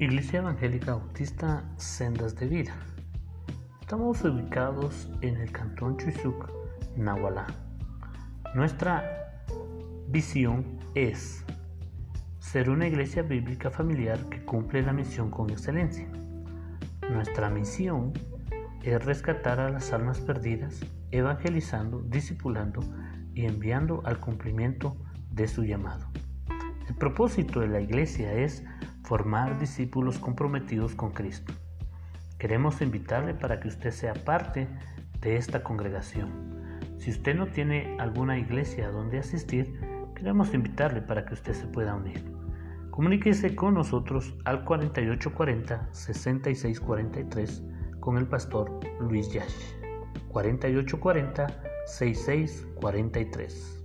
Iglesia Evangélica Bautista Sendas de Vida. Estamos ubicados en el cantón Chuizuc, Nahualá. Nuestra visión es ser una iglesia bíblica familiar que cumple la misión con excelencia. Nuestra misión es rescatar a las almas perdidas, evangelizando, discipulando y enviando al cumplimiento de su llamado. El propósito de la iglesia es formar discípulos comprometidos con Cristo. Queremos invitarle para que usted sea parte de esta congregación. Si usted no tiene alguna iglesia donde asistir, queremos invitarle para que usted se pueda unir. Comuníquese con nosotros al 4840-6643 con el pastor Luis Yash. 4840-6643.